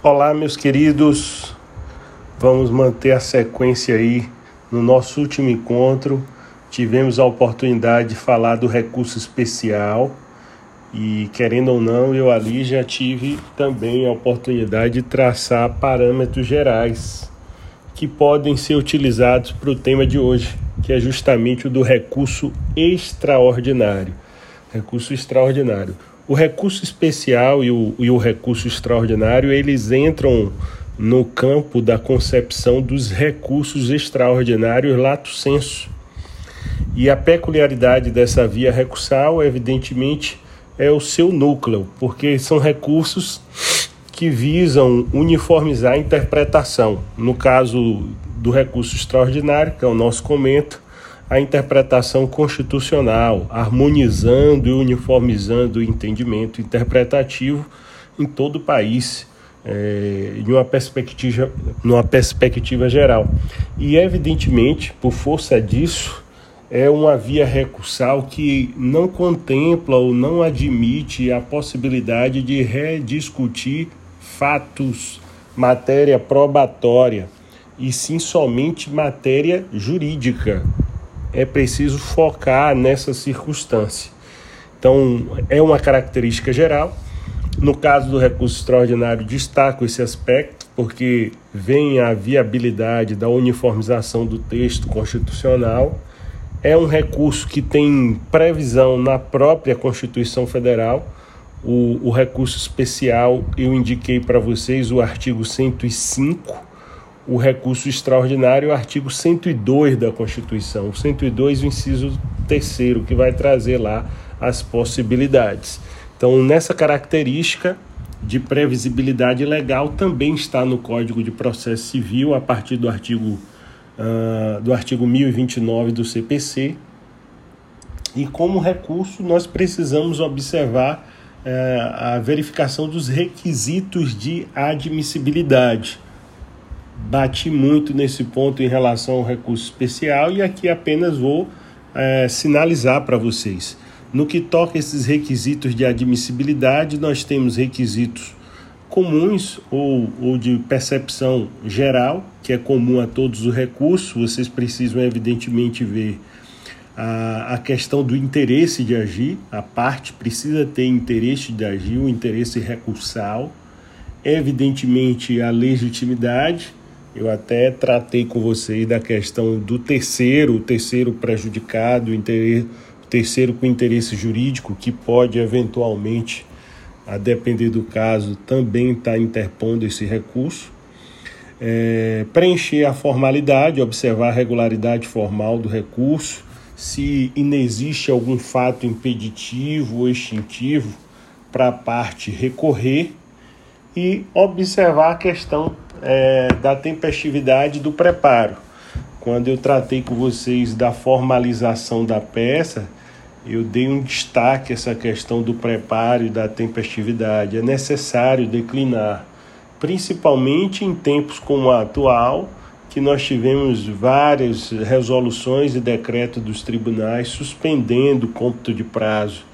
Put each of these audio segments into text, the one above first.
Olá, meus queridos. Vamos manter a sequência aí. No nosso último encontro, tivemos a oportunidade de falar do recurso especial. E querendo ou não, eu ali já tive também a oportunidade de traçar parâmetros gerais que podem ser utilizados para o tema de hoje, que é justamente o do recurso extraordinário. Recurso extraordinário. O recurso especial e o, e o recurso extraordinário, eles entram no campo da concepção dos recursos extraordinários lato sensu. E a peculiaridade dessa via recursal, evidentemente, é o seu núcleo, porque são recursos que visam uniformizar a interpretação. No caso do recurso extraordinário, que é o nosso comento, a interpretação constitucional, harmonizando e uniformizando o entendimento interpretativo em todo o país, é, em uma perspectiva, numa perspectiva geral. E, evidentemente, por força disso, é uma via recursal que não contempla ou não admite a possibilidade de rediscutir fatos, matéria probatória, e sim somente matéria jurídica, é preciso focar nessa circunstância. Então, é uma característica geral. No caso do recurso extraordinário, destaco esse aspecto, porque vem a viabilidade da uniformização do texto constitucional. É um recurso que tem previsão na própria Constituição Federal. O, o recurso especial, eu indiquei para vocês o artigo 105 o recurso extraordinário, artigo 102 da Constituição, o 102, o inciso terceiro, que vai trazer lá as possibilidades. Então, nessa característica de previsibilidade legal também está no Código de Processo Civil, a partir do artigo, uh, do artigo 1029 do CPC. E como recurso, nós precisamos observar uh, a verificação dos requisitos de admissibilidade bati muito nesse ponto em relação ao recurso especial e aqui apenas vou é, sinalizar para vocês. No que toca a esses requisitos de admissibilidade, nós temos requisitos comuns ou, ou de percepção geral, que é comum a todos os recursos. Vocês precisam, evidentemente, ver a, a questão do interesse de agir. A parte precisa ter interesse de agir, o interesse recursal. Evidentemente, a legitimidade eu até tratei com vocês da questão do terceiro, o terceiro prejudicado, o terceiro com interesse jurídico, que pode eventualmente, a depender do caso, também estar tá interpondo esse recurso. É, preencher a formalidade, observar a regularidade formal do recurso, se inexiste algum fato impeditivo ou extintivo para a parte recorrer e observar a questão é, da tempestividade do preparo. Quando eu tratei com vocês da formalização da peça, eu dei um destaque a essa questão do preparo e da tempestividade. É necessário declinar, principalmente em tempos como o atual, que nós tivemos várias resoluções e decretos dos tribunais suspendendo o cômputo de prazo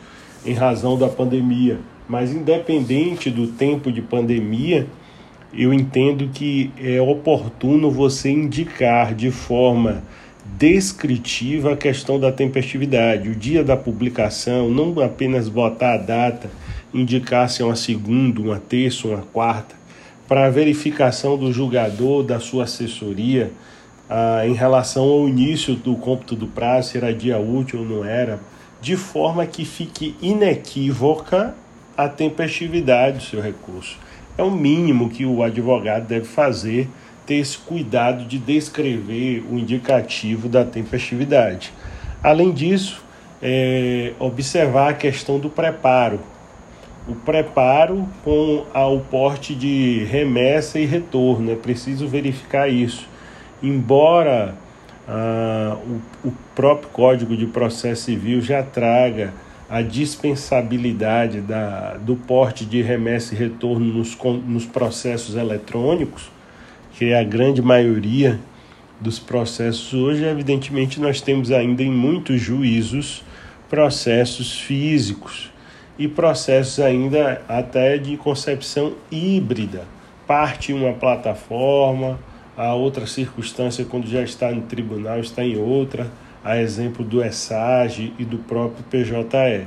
em razão da pandemia. Mas independente do tempo de pandemia, eu entendo que é oportuno você indicar de forma descritiva a questão da tempestividade, o dia da publicação, não apenas botar a data, indicar se é uma segunda, uma terça, uma quarta, para a verificação do julgador, da sua assessoria, ah, em relação ao início do cômputo do prazo, se era dia útil ou não era, de forma que fique inequívoca a tempestividade do seu recurso. É o mínimo que o advogado deve fazer, ter esse cuidado de descrever o indicativo da tempestividade. Além disso, é, observar a questão do preparo. O preparo com o porte de remessa e retorno, é preciso verificar isso. Embora ah, o, o próprio Código de Processo Civil já traga a dispensabilidade da, do porte de remessa e retorno nos, nos processos eletrônicos, que é a grande maioria dos processos. Hoje, evidentemente nós temos ainda em muitos juízos processos físicos e processos ainda até de concepção híbrida, parte uma plataforma, a outra circunstância, quando já está no tribunal, está em outra, a exemplo do ESAGE e do próprio PJE.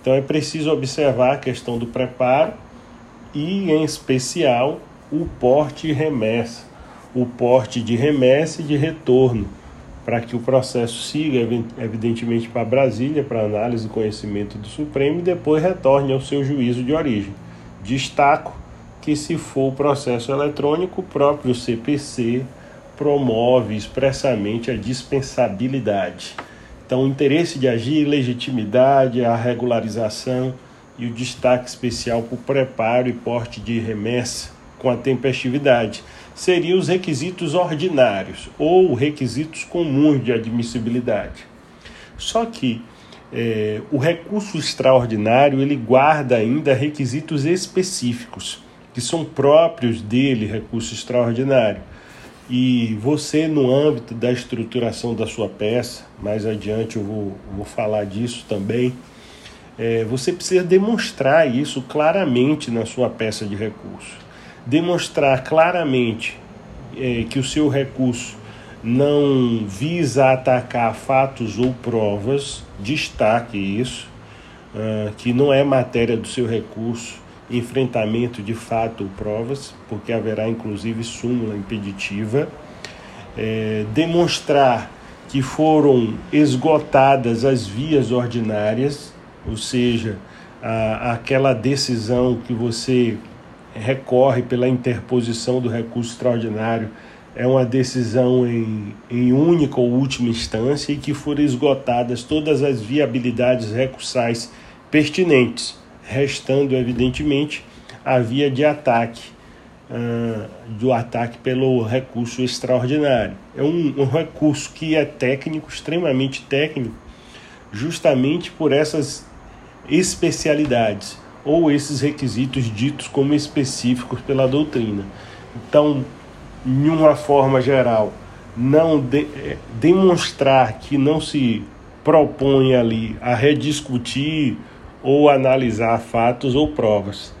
Então é preciso observar a questão do preparo e, em especial, o porte e remessa, o porte de remessa e de retorno, para que o processo siga, evidentemente, para Brasília, para análise e conhecimento do Supremo e depois retorne ao seu juízo de origem. Destaco que, se for o processo eletrônico, o próprio CPC promove expressamente a dispensabilidade. Então, o interesse de agir, legitimidade, a regularização e o destaque especial para o preparo e porte de remessa com a tempestividade seriam os requisitos ordinários ou requisitos comuns de admissibilidade. Só que é, o recurso extraordinário ele guarda ainda requisitos específicos que são próprios dele, recurso extraordinário. E você, no âmbito da estruturação da sua peça, mais adiante eu vou, vou falar disso também, é, você precisa demonstrar isso claramente na sua peça de recurso. Demonstrar claramente é, que o seu recurso não visa atacar fatos ou provas, destaque isso, uh, que não é matéria do seu recurso enfrentamento de fato ou provas, porque haverá inclusive súmula impeditiva, é, demonstrar que foram esgotadas as vias ordinárias, ou seja, a, aquela decisão que você recorre pela interposição do recurso extraordinário é uma decisão em, em única ou última instância e que foram esgotadas todas as viabilidades recursais pertinentes restando, evidentemente, a via de ataque, uh, do ataque pelo recurso extraordinário. É um, um recurso que é técnico, extremamente técnico, justamente por essas especialidades ou esses requisitos ditos como específicos pela doutrina. Então, de uma forma geral, não de, é, demonstrar que não se propõe ali a rediscutir ou analisar fatos ou provas.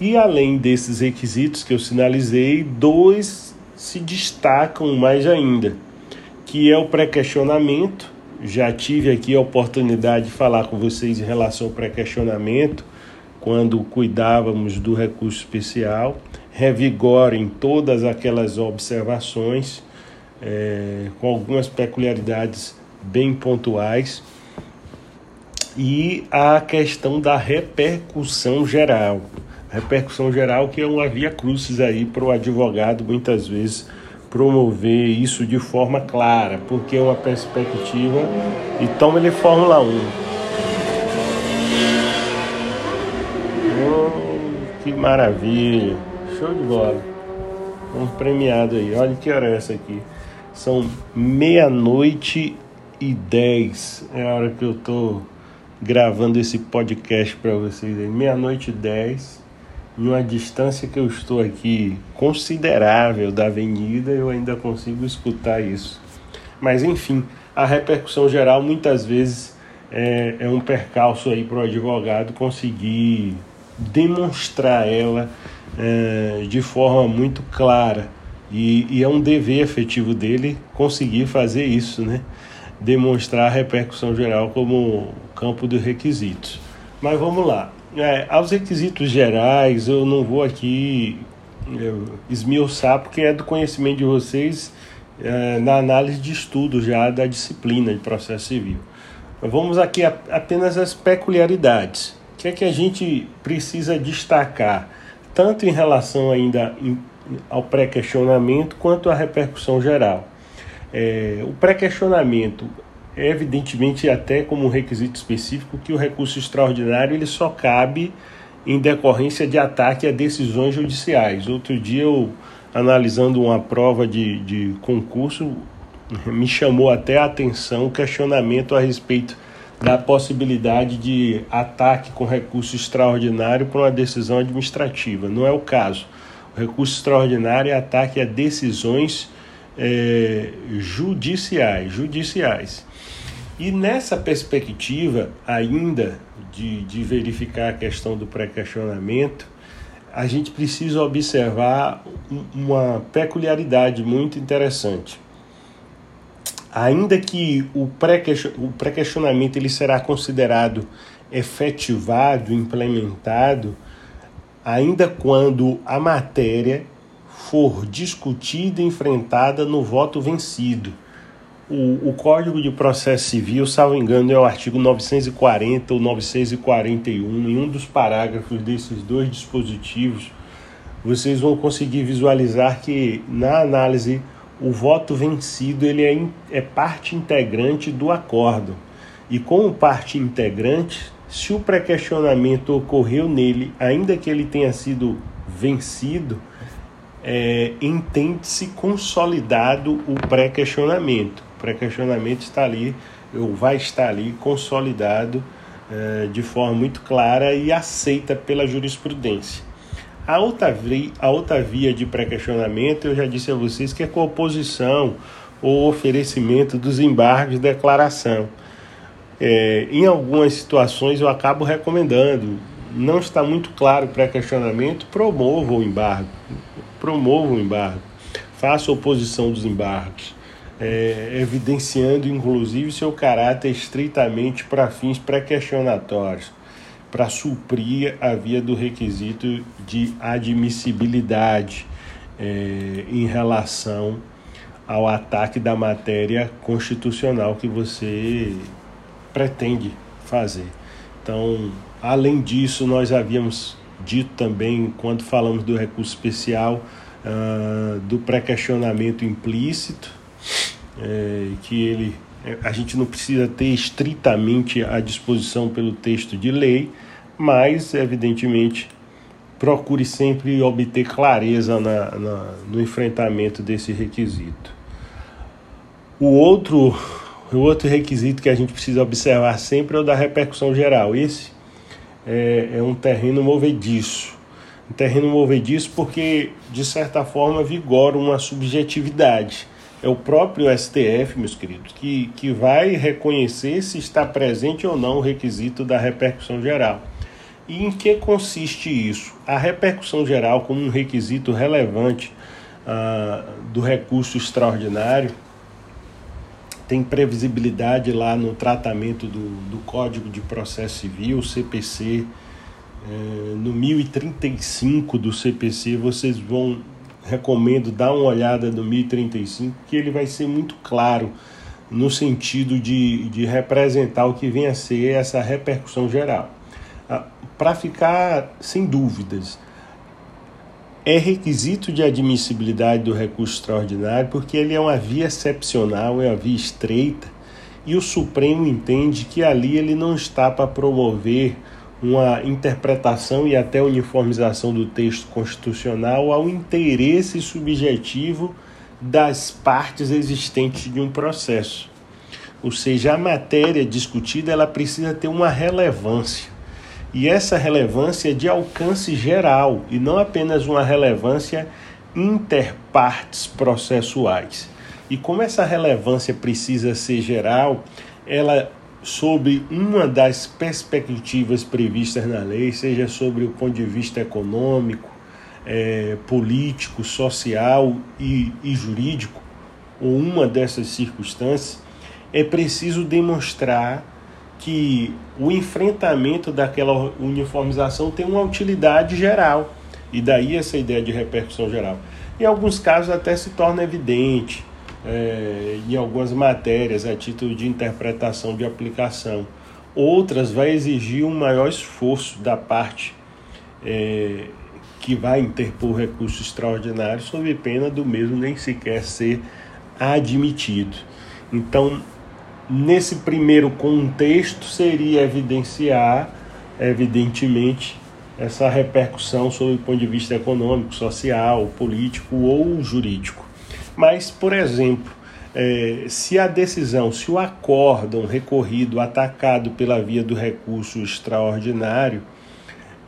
E além desses requisitos que eu sinalizei, dois se destacam mais ainda, que é o pré-questionamento. Já tive aqui a oportunidade de falar com vocês em relação ao pré-questionamento, quando cuidávamos do recurso especial. Revigorem todas aquelas observações, é, com algumas peculiaridades bem pontuais e a questão da repercussão geral. Repercussão geral que é uma via crucis aí para o advogado muitas vezes promover isso de forma clara, porque é uma perspectiva e toma ele Fórmula 1. Oh, que maravilha! Show de bola! Um premiado aí. Olha que hora é essa aqui. São meia-noite e dez. É a hora que eu tô gravando esse podcast para vocês aí, meia-noite dez, em uma distância que eu estou aqui considerável da avenida, eu ainda consigo escutar isso. Mas enfim, a repercussão geral muitas vezes é, é um percalço aí para o advogado conseguir demonstrar ela é, de forma muito clara. E, e é um dever efetivo dele conseguir fazer isso, né? Demonstrar a repercussão geral como campo de requisitos. Mas vamos lá. É, aos requisitos gerais, eu não vou aqui é, esmiuçar, porque é do conhecimento de vocês é, na análise de estudo já da disciplina de processo civil. Vamos aqui a, apenas as peculiaridades. O que é que a gente precisa destacar, tanto em relação ainda em, ao pré-questionamento quanto à repercussão geral? É, o pré-questionamento é evidentemente até como um requisito específico que o recurso extraordinário ele só cabe em decorrência de ataque a decisões judiciais. Outro dia eu analisando uma prova de, de concurso me chamou até a atenção o questionamento a respeito da possibilidade de ataque com recurso extraordinário para uma decisão administrativa. Não é o caso. O recurso extraordinário é ataque a decisões é, judiciais, judiciais. E nessa perspectiva ainda de, de verificar a questão do pré-questionamento, a gente precisa observar uma peculiaridade muito interessante. Ainda que o pré-questionamento ele será considerado efetivado, implementado, ainda quando a matéria for discutida e enfrentada no voto vencido. O, o Código de Processo Civil, salvo engano, é o artigo 940 ou 941. Em um dos parágrafos desses dois dispositivos, vocês vão conseguir visualizar que, na análise, o voto vencido ele é, é parte integrante do acordo. E como parte integrante, se o pré-questionamento ocorreu nele, ainda que ele tenha sido vencido, é, entende-se consolidado o pré-questionamento. O pré-questionamento está ali, ou vai estar ali consolidado é, de forma muito clara e aceita pela jurisprudência. A outra, via, a outra via de pré-questionamento, eu já disse a vocês que é com oposição ou oferecimento dos embargos de declaração. É, em algumas situações eu acabo recomendando, não está muito claro o pré-questionamento, promova o embargo promova o embargo, faça oposição dos embargos, é, evidenciando inclusive seu caráter estritamente para fins pré-questionatórios, para suprir a via do requisito de admissibilidade é, em relação ao ataque da matéria constitucional que você pretende fazer. Então, além disso, nós havíamos dito também, quando falamos do recurso especial, uh, do pré-questionamento implícito, é, que ele, a gente não precisa ter estritamente a disposição pelo texto de lei, mas, evidentemente, procure sempre obter clareza na, na, no enfrentamento desse requisito. O outro, o outro requisito que a gente precisa observar sempre é o da repercussão geral. Esse é, é um terreno movediço. Um terreno movediço porque, de certa forma, vigora uma subjetividade. É o próprio STF, meus queridos, que, que vai reconhecer se está presente ou não o requisito da repercussão geral. E em que consiste isso? A repercussão geral, como um requisito relevante ah, do recurso extraordinário, tem previsibilidade lá no tratamento do, do Código de Processo Civil, CPC. É, no 1035 do CPC, vocês vão, recomendo dar uma olhada no 1035, que ele vai ser muito claro no sentido de, de representar o que vem a ser essa repercussão geral. Ah, Para ficar sem dúvidas, é requisito de admissibilidade do recurso extraordinário porque ele é uma via excepcional, é uma via estreita, e o Supremo entende que ali ele não está para promover uma interpretação e até uniformização do texto constitucional ao interesse subjetivo das partes existentes de um processo. Ou seja, a matéria discutida ela precisa ter uma relevância e essa relevância é de alcance geral e não apenas uma relevância interpartes processuais. E como essa relevância precisa ser geral, ela sobre uma das perspectivas previstas na lei, seja sobre o ponto de vista econômico, é, político, social e, e jurídico, ou uma dessas circunstâncias, é preciso demonstrar que o enfrentamento daquela uniformização tem uma utilidade geral, e daí essa ideia de repercussão geral. Em alguns casos até se torna evidente, é, em algumas matérias, a título de interpretação de aplicação. Outras vai exigir um maior esforço da parte é, que vai interpor recurso extraordinário, sob pena do mesmo nem sequer ser admitido. Então, nesse primeiro contexto seria evidenciar, evidentemente, essa repercussão sob o ponto de vista econômico, social, político ou jurídico. Mas, por exemplo, é, se a decisão, se o acórdão recorrido, atacado pela via do recurso extraordinário,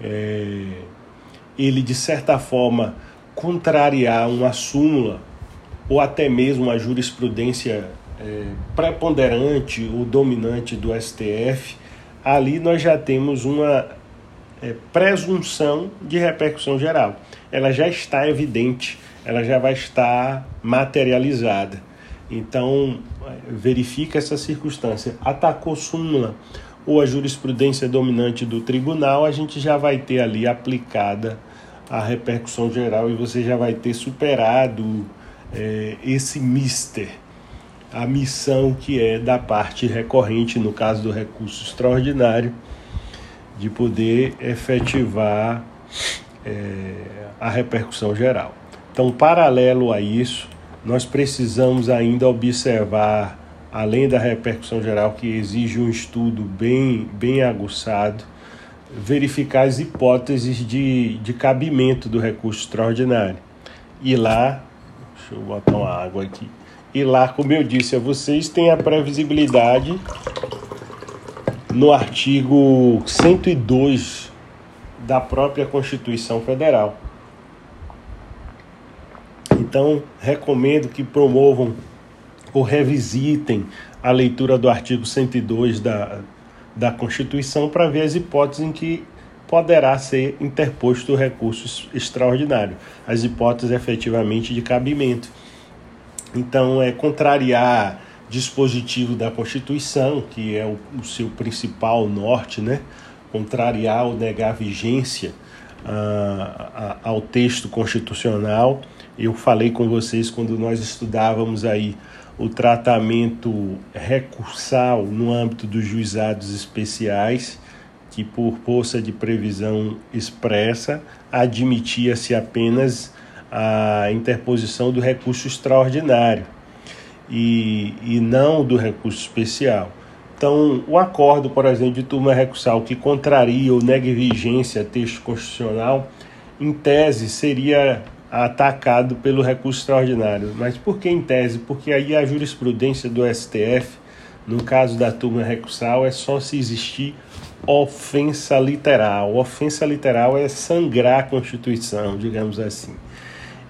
é, ele de certa forma contrariar uma súmula ou até mesmo uma jurisprudência é, preponderante ou dominante do STF, ali nós já temos uma é, presunção de repercussão geral. Ela já está evidente, ela já vai estar materializada. Então, verifica essa circunstância. Atacou súmula ou a jurisprudência dominante do tribunal, a gente já vai ter ali aplicada a repercussão geral e você já vai ter superado é, esse mister, a missão que é da parte recorrente, no caso do recurso extraordinário, de poder efetivar é, a repercussão geral. Então, paralelo a isso, nós precisamos ainda observar, além da repercussão geral, que exige um estudo bem, bem aguçado, verificar as hipóteses de, de cabimento do recurso extraordinário. E lá, deixa eu botar uma água aqui. E lá, como eu disse a vocês, tem a previsibilidade no artigo 102 da própria Constituição Federal. Então, recomendo que promovam ou revisitem a leitura do artigo 102 da, da Constituição para ver as hipóteses em que poderá ser interposto o recurso extraordinário, as hipóteses efetivamente de cabimento. Então, é contrariar dispositivo da Constituição, que é o, o seu principal norte, né? contrariar ou negar vigência uh, ao texto constitucional. Eu falei com vocês quando nós estudávamos aí o tratamento recursal no âmbito dos juizados especiais, que por força de previsão expressa admitia-se apenas a interposição do recurso extraordinário e, e não do recurso especial. Então, o acordo, por exemplo, de turma recursal que contraria ou negue vigência texto constitucional, em tese, seria atacado pelo recurso extraordinário. Mas por que em tese? Porque aí a jurisprudência do STF, no caso da turma recursal, é só se existir ofensa literal. Ofensa literal é sangrar a Constituição, digamos assim.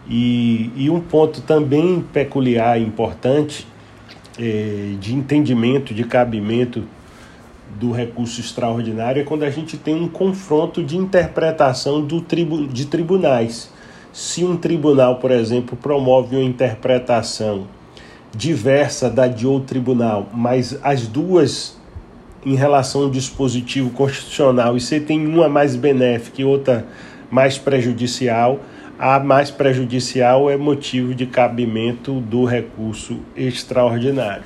E, e um ponto também peculiar e importante é, de entendimento, de cabimento do recurso extraordinário é quando a gente tem um confronto de interpretação do tribu, de tribunais. Se um tribunal, por exemplo, promove uma interpretação diversa da de outro tribunal, mas as duas em relação ao dispositivo constitucional, e você tem uma mais benéfica e outra mais prejudicial, a mais prejudicial é motivo de cabimento do recurso extraordinário.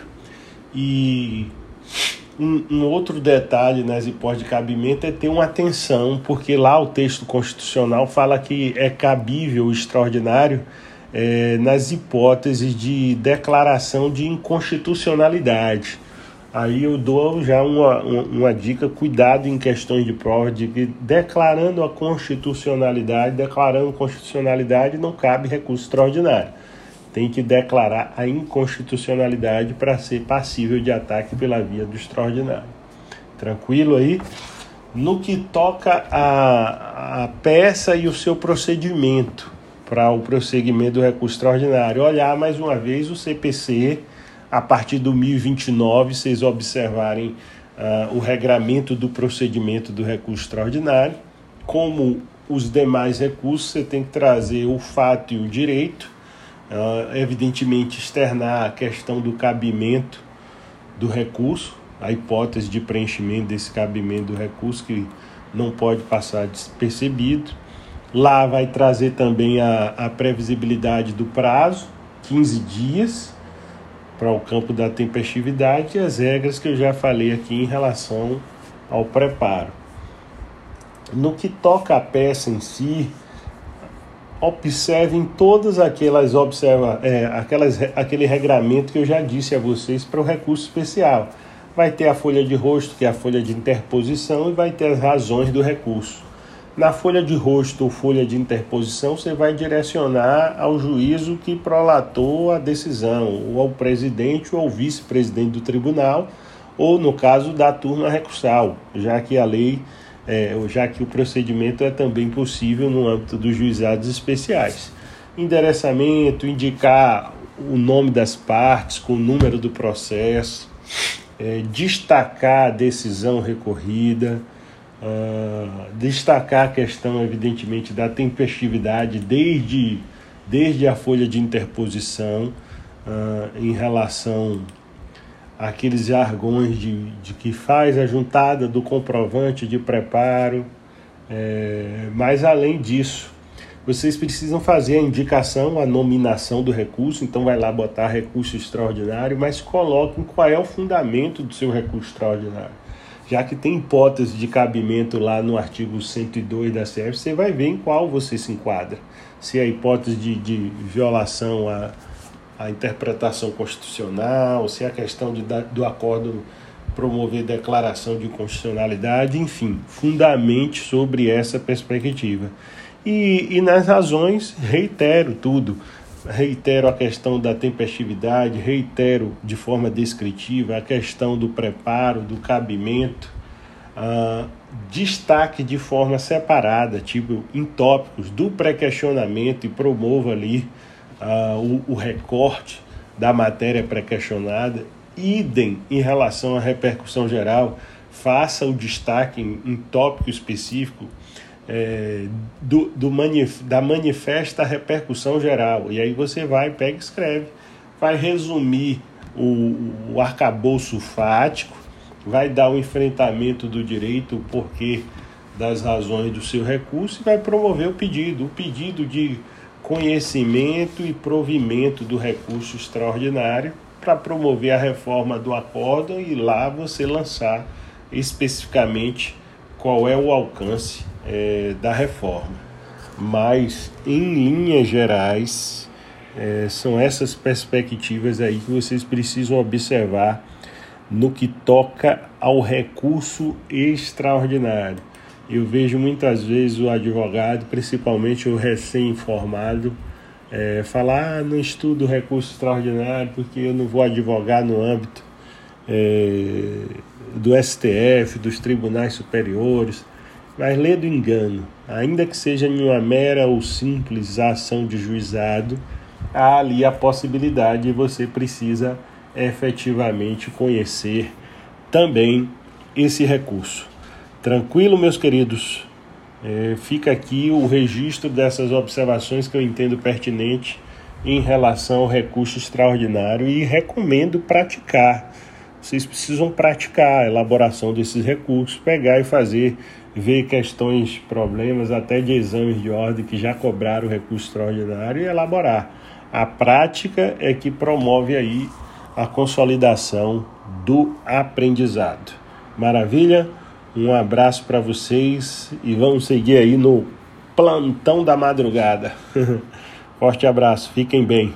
E um, um, outro detalhe nas hipóteses de cabimento é ter uma atenção, porque lá o texto constitucional fala que é cabível o extraordinário é, nas hipóteses de declaração de inconstitucionalidade. Aí eu dou já uma, uma, dica, cuidado em questões de prova, de que declarando a constitucionalidade, declarando constitucionalidade não cabe recurso extraordinário. Tem que declarar a inconstitucionalidade para ser passível de ataque pela via do extraordinário. Tranquilo aí? No que toca a, a peça e o seu procedimento para o prosseguimento do recurso extraordinário, olhar mais uma vez o CPC a partir do 1029, vocês observarem uh, o regramento do procedimento do recurso extraordinário. Como os demais recursos, você tem que trazer o fato e o direito, uh, evidentemente, externar a questão do cabimento do recurso, a hipótese de preenchimento desse cabimento do recurso, que não pode passar despercebido. Lá vai trazer também a, a previsibilidade do prazo, 15 dias para o campo da tempestividade e as regras que eu já falei aqui em relação ao preparo. No que toca à peça em si, observem todas aquelas observa, é, aquelas, aquele regramento que eu já disse a vocês para o recurso especial. Vai ter a folha de rosto, que é a folha de interposição, e vai ter as razões do recurso. Na folha de rosto ou folha de interposição, você vai direcionar ao juízo que prolatou a decisão, ou ao presidente ou ao vice-presidente do tribunal, ou no caso da turma recursal, já que a lei, é, já que o procedimento é também possível no âmbito dos juizados especiais. Endereçamento, indicar o nome das partes com o número do processo, é, destacar a decisão recorrida Uh, destacar a questão, evidentemente, da tempestividade desde, desde a folha de interposição uh, em relação àqueles jargões de, de que faz a juntada do comprovante de preparo, é, mas além disso, vocês precisam fazer a indicação, a nominação do recurso, então vai lá botar recurso extraordinário, mas coloquem qual é o fundamento do seu recurso extraordinário. Já que tem hipótese de cabimento lá no artigo 102 da CF, você vai ver em qual você se enquadra. Se é a hipótese de, de violação à, à interpretação constitucional, se é a questão de, do acordo promover declaração de constitucionalidade, enfim, fundamente sobre essa perspectiva. E, e nas razões, reitero tudo. Reitero a questão da tempestividade, reitero de forma descritiva a questão do preparo, do cabimento, uh, destaque de forma separada, tipo em tópicos do pré-questionamento e promova ali uh, o, o recorte da matéria pré-questionada. Idem em relação à repercussão geral, faça o destaque em, em tópico específico é, do, do manif da manifesta repercussão geral. E aí você vai, pega e escreve. Vai resumir o, o arcabouço fático, vai dar o enfrentamento do direito, o porquê das razões do seu recurso e vai promover o pedido. O pedido de conhecimento e provimento do recurso extraordinário para promover a reforma do acórdão e lá você lançar especificamente qual é o alcance é, da reforma. Mas, em linhas gerais, é, são essas perspectivas aí que vocês precisam observar no que toca ao recurso extraordinário. Eu vejo muitas vezes o advogado, principalmente o recém-informado, é, falar: ah, não estudo recurso extraordinário porque eu não vou advogar no âmbito é, do STF, dos tribunais superiores. Mas lê do engano, ainda que seja em uma mera ou simples ação de juizado, há ali a possibilidade e você precisa efetivamente conhecer também esse recurso. Tranquilo, meus queridos? É, fica aqui o registro dessas observações que eu entendo pertinente em relação ao recurso extraordinário e recomendo praticar. Vocês precisam praticar a elaboração desses recursos, pegar e fazer ver questões, problemas até de exames de ordem que já cobraram recurso extraordinário e elaborar. A prática é que promove aí a consolidação do aprendizado. Maravilha? Um abraço para vocês e vamos seguir aí no plantão da madrugada. Forte abraço, fiquem bem.